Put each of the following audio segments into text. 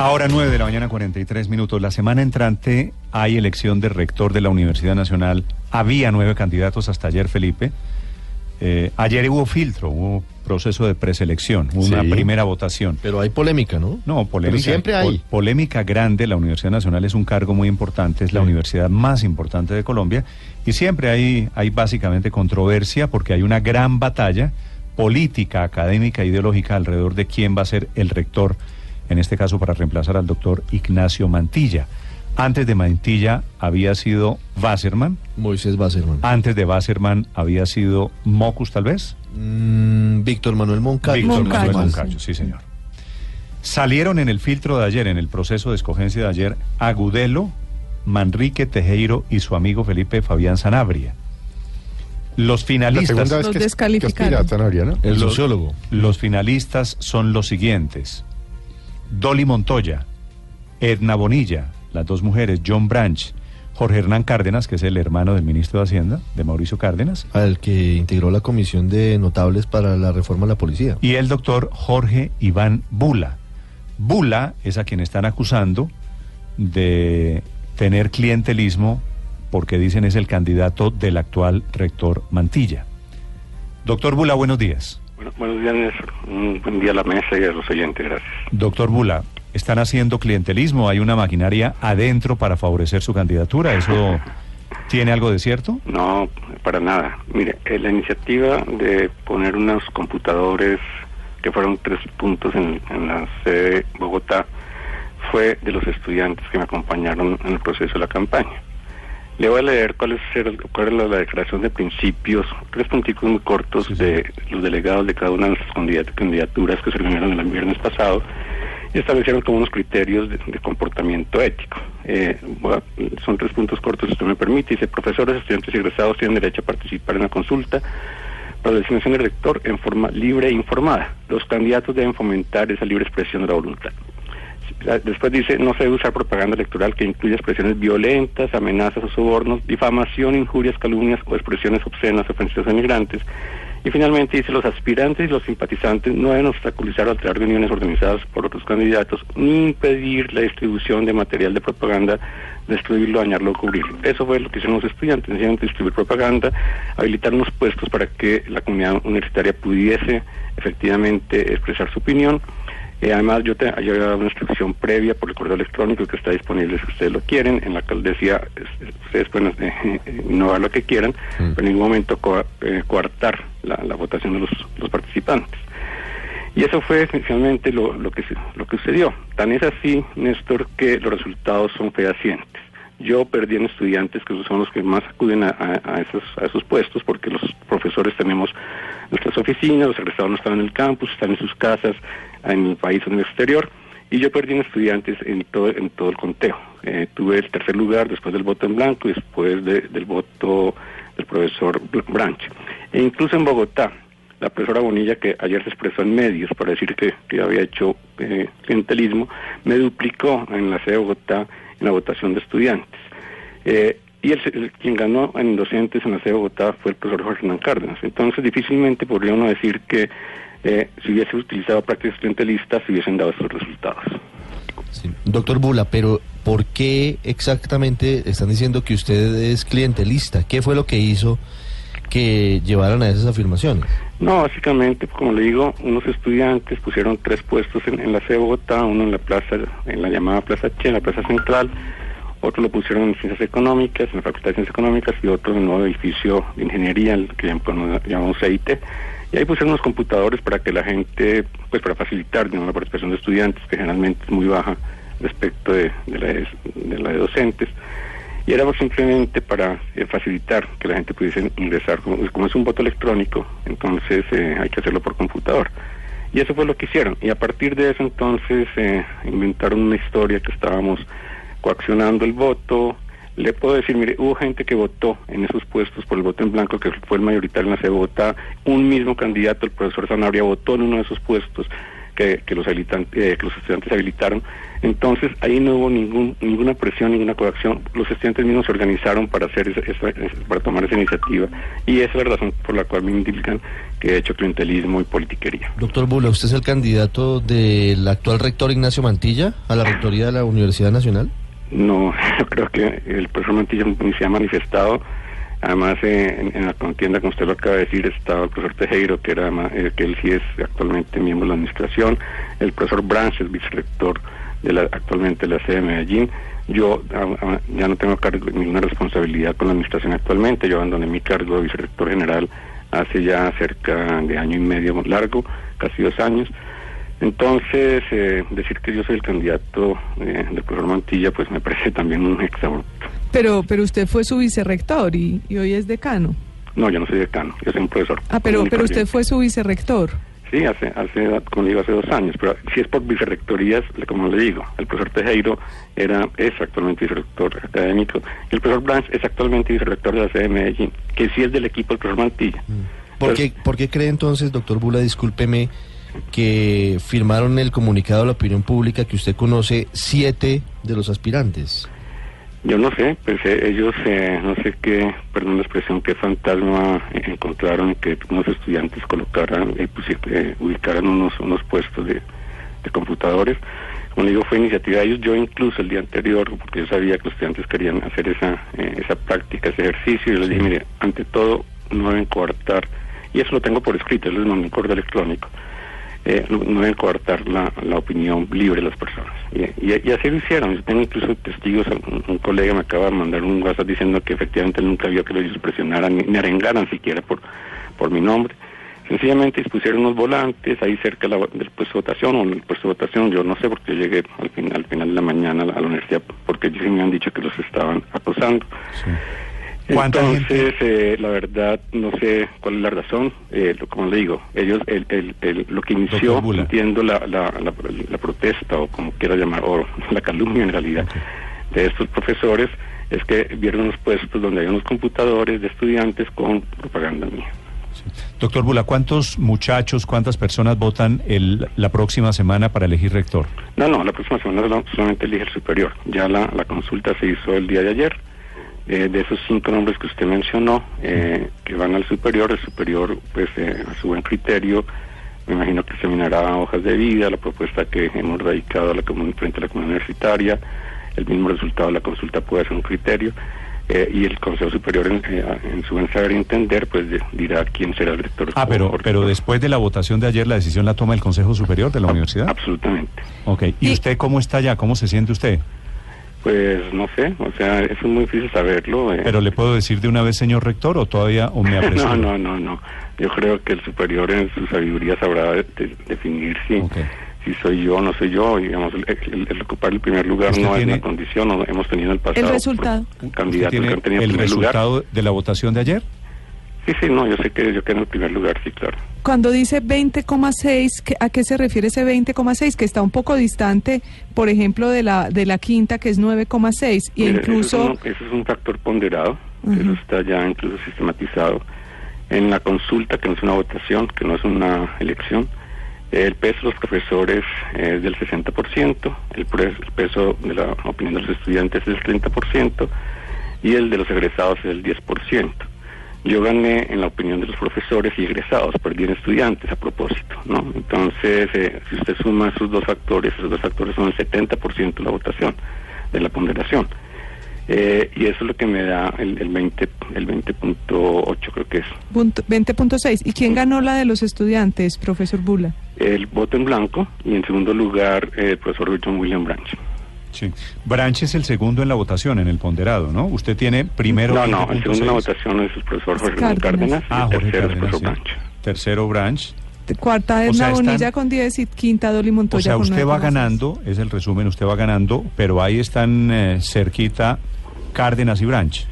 Ahora 9 de la mañana 43 minutos. La semana entrante hay elección de rector de la Universidad Nacional. Había nueve candidatos hasta ayer, Felipe. Eh, ayer hubo filtro, hubo proceso de preselección, hubo una primera votación. Pero hay polémica, ¿no? No, polémica. Pero siempre hay. pol- polémica grande. La Universidad Nacional es un cargo muy importante, es la universidad más importante de Colombia. Y siempre hay, hay básicamente controversia porque hay una gran batalla política, académica, ideológica alrededor de quién va a ser el rector, en este caso para reemplazar al doctor Ignacio Mantilla. Antes de Mantilla había sido Wasserman, Moisés Basserman. antes de Wasserman había sido Mocus tal vez. Mm, Víctor Manuel Moncayo. Víctor Manuel Moncayo, Moncayo, sí señor. Salieron en el filtro de ayer, en el proceso de escogencia de ayer, Agudelo, Manrique Tejeiro y su amigo Felipe Fabián Sanabria. Los La finalistas, segunda vez Los que, que descalificaron. aspira a Sanabria, ¿no? El Los- sociólogo. los finalistas son los siguientes. Dolly Montoya, Edna Bonilla, las dos mujeres, John Branch, Jorge Hernán Cárdenas, que es el hermano del ministro de Hacienda, de Mauricio Cárdenas, Al que integró la comisión de notables para la reforma de la policía. y el doctor Jorge Iván Bula. Bula es a quien están acusando de tener clientelismo porque dicen es el candidato del actual rector Mantilla. Doctor Bula, buenos días. Bueno, buenos días, Néstor. Un buen día a la mesa y a los oyentes, gracias. Doctor Bula, ¿están haciendo clientelismo? ¿Hay una maquinaria adentro para favorecer su candidatura? ¿Eso tiene algo de cierto? No, para nada. Mire, eh, la iniciativa de poner unos computadores, que fueron tres puntos en, en la sede de Bogotá, fue de los estudiantes que me acompañaron en el proceso de la campaña. Le voy a leer cuál es, el- cuál es la, la declaración de principios, tres punticos muy cortos Sí, sí. de los delegados de cada una de candidat- candidaturas que se reunieron el viernes pasado y establecieron como unos criterios de, de comportamiento ético. Eh, son tres puntos cortos, si usted me permite. Dice, profesores, estudiantes y egresados tienen derecho a participar en la consulta para la designación del rector en forma libre e informada. Los candidatos deben fomentar esa libre expresión de la voluntad. Después dice, no se debe usar propaganda electoral que incluya expresiones violentas, amenazas o sobornos, difamación, injurias, calumnias o expresiones obscenas ofensivas a migrantes. Y finalmente dice, los aspirantes y los simpatizantes no deben obstaculizar o alterar reuniones organizadas por otros candidatos, ni impedir la distribución de material de propaganda, destruirlo, dañarlo o cubrirlo. Eso fue lo que hicieron los estudiantes, distribuir propaganda, habilitar unos puestos para que la comunidad universitaria pudiese efectivamente expresar su opinión. Eh, además, yo te hay una instrucción previa por el correo electrónico que está disponible si ustedes lo quieren. En la cual decía, es- ustedes pueden eh, innovar lo que quieran, Mm. pero en ningún momento co- eh, coartar la, la votación de los, los participantes. Y eso fue esencialmente lo, lo, que, lo que sucedió. Tan es así, Néstor, que los resultados son fehacientes. Yo perdí en estudiantes, que son los que más acuden a, a- esos, a esos puestos, porque los profesores tenemos nuestras oficinas, los egresados no están en el campus, están en sus casas, en el país o en el exterior. Y yo perdí en estudiantes en todo, en todo el conteo. Eh, tuve el tercer lugar después del voto en blanco y después de- del voto del profesor Branch. E incluso en Bogotá, la profesora Bonilla, que ayer se expresó en medios para decir que, que había hecho eh, clientelismo, me duplicó en la sede de Bogotá en la votación de estudiantes. Eh, y el, el- quien ganó en docentes en la sede de fue el profesor Jorge Hernán Cárdenas. Entonces, difícilmente podría uno decir que eh, si hubiese utilizado prácticas clientelistas, se hubiesen dado esos resultados. Doctor Bula, pero ¿por qué exactamente están diciendo que usted es clientelista? ¿Qué fue lo que hizo que llevaran a esas afirmaciones? No, básicamente, como le digo, unos estudiantes pusieron tres puestos en, la sede de Bogotá, uno en la plaza, en la llamada Plaza Che, en la Plaza Central, otro lo pusieron en Ciencias Económicas, en la Facultad de Ciencias Económicas, y otro en el nuevo edificio de Ingeniería, el que llam- llamamos CIT. Y ahí pusieron unos computadores para que la gente, pues para facilitar digamos, la participación de estudiantes, que generalmente es muy baja respecto de, de la, de la de docentes. Y era simplemente para eh, facilitar que la gente pudiese ingresar. Como, es un voto electrónico, entonces eh, hay que hacerlo por computador. Y eso fue lo que hicieron. Y a partir de eso entonces eh, inventaron una historia que estábamos coaccionando el voto. Le puedo decir, mire, hubo gente que votó en esos puestos por el voto en blanco, que fue el mayoritario en la Bogotá. Un mismo candidato, el profesor Sanabria, votó en uno de esos puestos, que, que los, habilitantes, que los estudiantes habilitaron. Entonces, ahí no hubo ningún, ninguna presión, ninguna coacción. Los estudiantes mismos se organizaron para hacer esa, para tomar esa iniciativa. Y esa es la razón por la cual me indican que he hecho clientelismo y politiquería. Doctor Bula, ¿usted es el candidato del actual rector Ignacio Mantilla a la rectoría de la Universidad Nacional? No, yo creo que el profesor Mantilla ni se ha manifestado. Además, eh, en, la contienda, como usted lo acaba de decir, estaba el profesor Tejero, que, era, eh, que él sí es actualmente miembro de la administración, el profesor Branch, el vicerrector de la, actualmente de la sede de Medellín. Yo ya no tengo cargo, ninguna responsabilidad con la administración actualmente. Yo abandoné mi cargo de vicerrector general hace ya cerca de año y medio largo, casi dos años. Entonces, eh, decir que yo soy el candidato eh, del profesor Mantilla, pues me parece también un exabrupto. Pero, pero usted fue su vicerrector y, y hoy es decano. No, yo no soy decano, yo soy un profesor. Ah, pero, pero usted fue su vicerrector. Sí, hace, hace, como digo, hace dos años, pero si es por vicerrectorías, como le digo, el profesor Tejero era, es actualmente vicerrector académico, y el profesor Blanch es actualmente vicerrector de la sede de Medellín, que sí es del equipo del profesor Mantilla. Mm. ¿Por, qué, ¿Por qué cree entonces, doctor Bula, discúlpeme, que firmaron el comunicado a la opinión pública que usted conoce siete de los aspirantes? Yo no sé, pues eh, ellos, eh, no sé qué, perdón la expresión, qué fantasma encontraron que unos estudiantes colocaran, eh, eh, ubicaran unos, unos puestos de, computadores. Como digo, fue iniciativa de ellos. Yo incluso el día anterior, porque yo sabía que los estudiantes querían hacer esa, esa práctica, ese ejercicio, y les dije, mire, ante todo, no deben coartar, y eso lo tengo por escrito, les mandé un correo electrónico eh, no deben coartar la, la, opinión libre de las personas. Y, así lo hicieron. Yo tengo incluso testigos, un, colega me acaba de mandar un WhatsApp diciendo que efectivamente nunca vio que ellos presionaran ni, arengaran siquiera por, por mi nombre. Sencillamente dispusieron unos volantes ahí cerca del puesto de votación o en el puesto de votación, yo no sé porque llegué al final, al final de la mañana a la, universidad porque ellos me han dicho que los estaban acosando. Entonces, eh, la verdad, no sé cuál es la razón. Eh, como le digo, ellos, el, el, lo que inició, entiendo la, la, la, protesta o como quiera llamar, o la calumnia en realidad, de estos profesores, es que vieron unos puestos donde hay unos computadores de estudiantes con propaganda mía. Doctor Bula, ¿cuántos muchachos, cuántas personas votan el, la próxima semana para elegir rector? No, no, la próxima semana solamente elige el superior. Ya la, la consulta se hizo el día de ayer eh, de esos cinco nombres que usted mencionó, eh, que van al superior, el superior, pues eh, a su buen criterio, me imagino que examinará hojas de vida, la propuesta que hemos radicado a la frente a la comunidad universitaria, el mismo resultado de la consulta puede ser un criterio, y el Consejo Superior, en, su buen saber y entender, pues dirá quién será el rector. Ah, pero, pero después de la votación de ayer, la decisión la toma el Consejo Superior de la universidad. Absolutamente. Ok, ¿y usted cómo está allá? ¿Cómo se siente usted? Pues no sé, o sea, eso es muy difícil saberlo. Eh. Pero le puedo decir de una vez, señor rector, o todavía o me No, no, no, no. Yo creo que el superior en su sabiduría sabrá definir si, si soy yo o no soy yo. Digamos, el, ocupar el primer lugar no es una condición, no, hemos tenido en el pasado. El resultado. Candidatos que han tenido el, resultado de la votación de ayer. Sí, sí, no, yo sé que yo quedé en el primer lugar, sí, claro. Cuando dice 20,6, ¿a qué se refiere ese 20,6? Que está un poco distante, por ejemplo, de la de la quinta, que es 9,6. Y incluso... Eso es, un, factor ponderado, eso está ya incluso sistematizado. En la consulta, que no es una votación, que no es una elección, el peso de los profesores es del 60%, el, el peso de la opinión de los estudiantes es del 30% y el de los egresados es del 10%. Yo gané en la opinión de los profesores y egresados, perdí en estudiantes a propósito, ¿no? Entonces, eh, si usted suma esos dos factores, esos dos factores son el 70% de la votación, de la ponderación. Eh, y eso es lo que me da el, el 20 el 20.8 creo que es. 20.6 y quién ganó la de los estudiantes profesor Bula el voto en blanco y en segundo lugar el profesor Richard William Branch Sí. Branch es el segundo en la votación, en el ponderado, ¿no? Usted tiene primero... No, no, el segundo en la votación es el profesor Jorge Cárdenas, ah, Jorge tercero Cárdenas, Branch. Tercero Branch. Cuarta es la Bonilla con 10 y quinta Dolly Montoya O sea, usted va ganando, es el resumen, usted va ganando, pero ahí están eh, cerquita Cárdenas y Branch.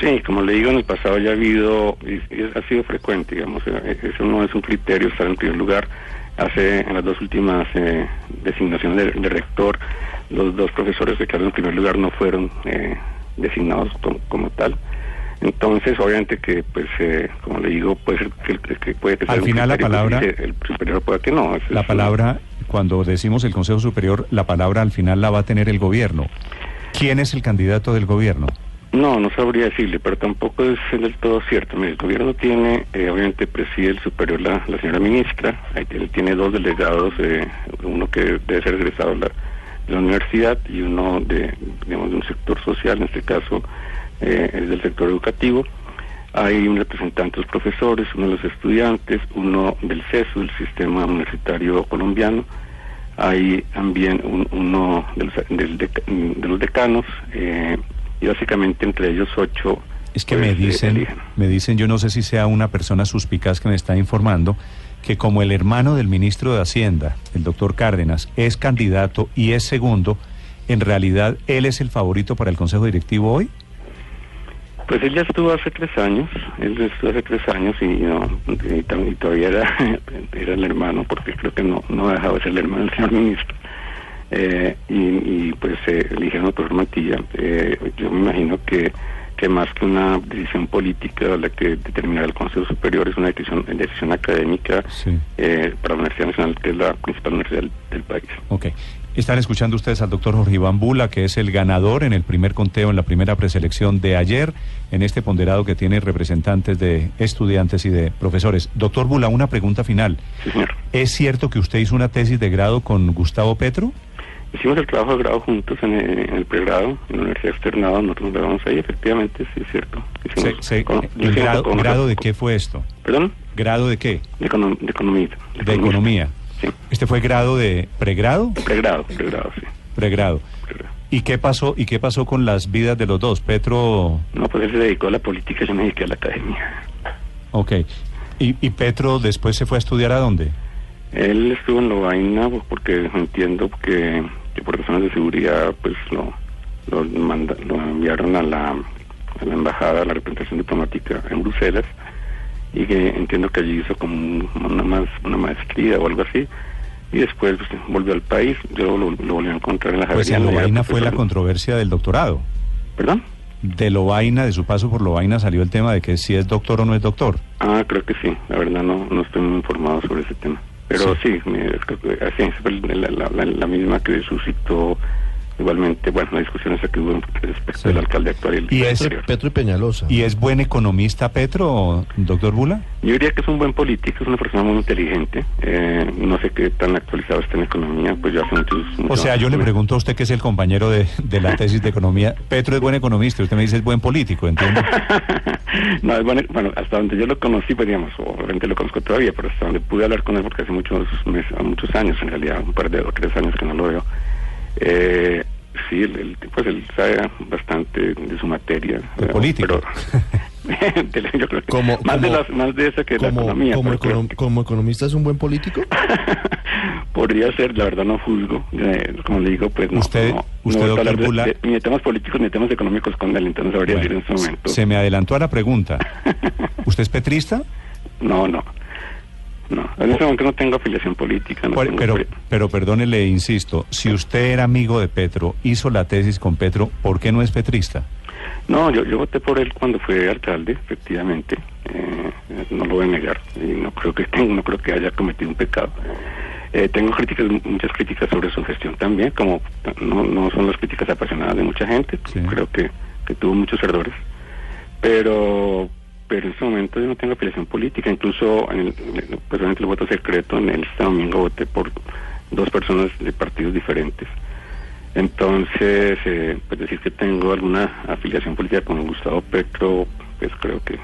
Sí, como le digo, en el pasado ya ha habido, y, ha sido frecuente, digamos, eh, eso no es un criterio estar en primer lugar. Hace en las dos últimas eh, designaciones de rector, los dos profesores que quedaron en primer lugar no fueron eh, designados como, tal. Entonces, obviamente que, pues, eh, como le digo, puede ser que, puede que Al final la palabra... el superior pueda que no. la palabra, cuando decimos el Consejo Superior, la palabra al final la va a tener el gobierno. ¿Quién es el candidato del gobierno? No, no sabría decirle, pero tampoco es del todo cierto. Mire, el gobierno tiene, eh, obviamente preside el superior la, la señora ministra, ahí tiene, dos delegados, eh, uno que debe ser egresado de la, universidad y uno de, digamos, de un sector social, en este caso eh, es del sector educativo. Hay un representante de los profesores, uno de los estudiantes, uno del CESU, del Sistema Universitario Colombiano. Hay también un- uno de los, de los decanos eh, y básicamente entre ellos ocho. Es que pues, me eh, dicen, eligen. me dicen, yo no sé si sea una persona suspicaz que me está informando, que como el hermano del ministro de Hacienda, el doctor Cárdenas, es candidato y es segundo, en realidad él es el favorito para el Consejo Directivo hoy. Pues él ya estuvo hace tres años, él estuvo hace tres años y, no, y, todavía era, era el hermano, porque creo que no, no dejaba de ser el hermano del señor ministro. Eh, y, y, pues eh, eligieron a Profesor Mantilla. Eh, yo me imagino que, que más que una decisión política la que determinará el Consejo Superior es una decisión, decisión académica Sí. eh, para la Universidad Nacional, que es la principal universidad del, del país. Ok. Están escuchando ustedes al doctor Jorge Iván Bula, que es el ganador en el primer conteo, en la primera preselección de ayer, en este ponderado que tiene representantes de estudiantes y de profesores. Doctor Bula, una pregunta final. Sí, señor. ¿Es cierto que usted hizo una tesis de grado con Gustavo Petro? Hicimos el trabajo de grado juntos en, el- en el pregrado, en la Universidad Externada, nosotros nos grabamos ahí, efectivamente, sí es cierto. Se- se- con- yo ¿el hice grado, con- grado de qué fue esto? ¿Perdón? ¿Grado de qué? De, econom- de economía. De economía. Sí, ¿Este fue grado de pregrado? pregrado, pregrado, sí. Pregrado. pregrado. ¿Y qué pasó y qué pasó con las vidas de los dos? Petro, No, pues él se dedicó a la política, yo me dediqué a la academia. ok. ¿Y, y Petro después se fue a estudiar a dónde? Él estuvo en Lovaina pues, porque entiendo que, que por razones de seguridad pues lo, lo, manda- lo enviaron a la, a la embajada, a la representación diplomática en Bruselas y que entiendo que allí hizo como un- una, más, una maestría o algo así y después pues, volvió al país, yo lo, lo volví a encontrar en la Pues en Javeriana, Lovaina fue la profesor- controversia del doctorado. ¿Perdón? De Lovaina, de su paso por Lovaina, salió el tema de que si es doctor o no es doctor. Ah, creo que sí. La verdad no, no estoy muy informado sobre ese tema. Pero sí, me- creo que así la, la- la- la misma que suscitó igualmente, bueno, la discusión esa que hubo respecto Sí. del alcalde actual y el Y es- anterior. Petro, y Peñalosa. ¿Y es buen economista Petro, doctor Bula? Yo diría que es un buen político, es una persona muy inteligente. Eh, no sé qué tan actualizado está en economía, pues yo hace muchos... O sea, yo le pregunto a usted que es el compañero de, de la tesis de economía. Petro es buen economista, usted me dice es buen político, ¿entiende? no, es bueno, bueno, hasta donde yo lo conocí, pues digamos, obviamente lo conozco todavía, pero hasta donde pude hablar con él, porque hace muchos meses, muchos años en realidad, un par de o tres años que no lo veo. Eh, sí, él, él, pues él sabe bastante de su materia. De política. Pero, de- yo creo que Como- más, de como- las, más de esa que la como, economía. como, pero creo econom- que- como economista es un buen político. Podría ser, la verdad no juzgo. eh, como le digo, pues no. Usted- no, usted, no doctor de- Bula- de- ni de temas políticos ni de temas económicos con él, entonces sabría Bueno, decir en este momento. se me adelantó a la pregunta. ¿Usted es petrista? No, no. No, en este momento no tengo afiliación política. No pero, pero perdone, le insisto, si usted era amigo de Petro, hizo la tesis con Petro, ¿por qué no es petrista? No, yo, yo voté por él cuando fue alcalde, efectivamente. Eh, no lo voy a negar. Y no creo que no creo que haya cometido un pecado. Eh, tengo críticas, muchas críticas sobre su gestión también, como no, no son las críticas apasionadas de mucha gente. Sí. Creo que, que tuvo muchos errores. Pero pero en este momento yo no tengo afiliación política. Incluso, en el, personalmente el voto secreto, en el este domingo voté por dos personas de partidos diferentes. Entonces, eh, pues decir que tengo alguna afiliación política con Gustavo Petro, pues creo que.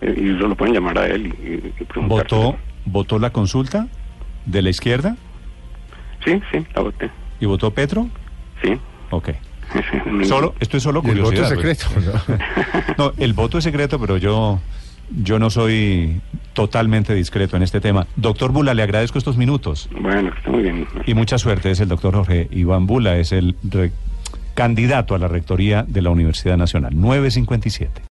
Eh, y lo pueden llamar a él y, y-. ¿Votó, ¿Votó la consulta de la izquierda Sí, sí, la voté. y votó Petro? Sí. Ok. Solo, esto es solo Y el voto curiosidad. es secreto. ¿no? pues. No, el voto es secreto, pero yo, yo no soy totalmente discreto en este tema. Doctor Bula, le agradezco estos minutos Bueno, está muy bien. y mucha suerte. Es el doctor Jorge Iván Bula, es el candidato a la rectoría de la Universidad Nacional. 957.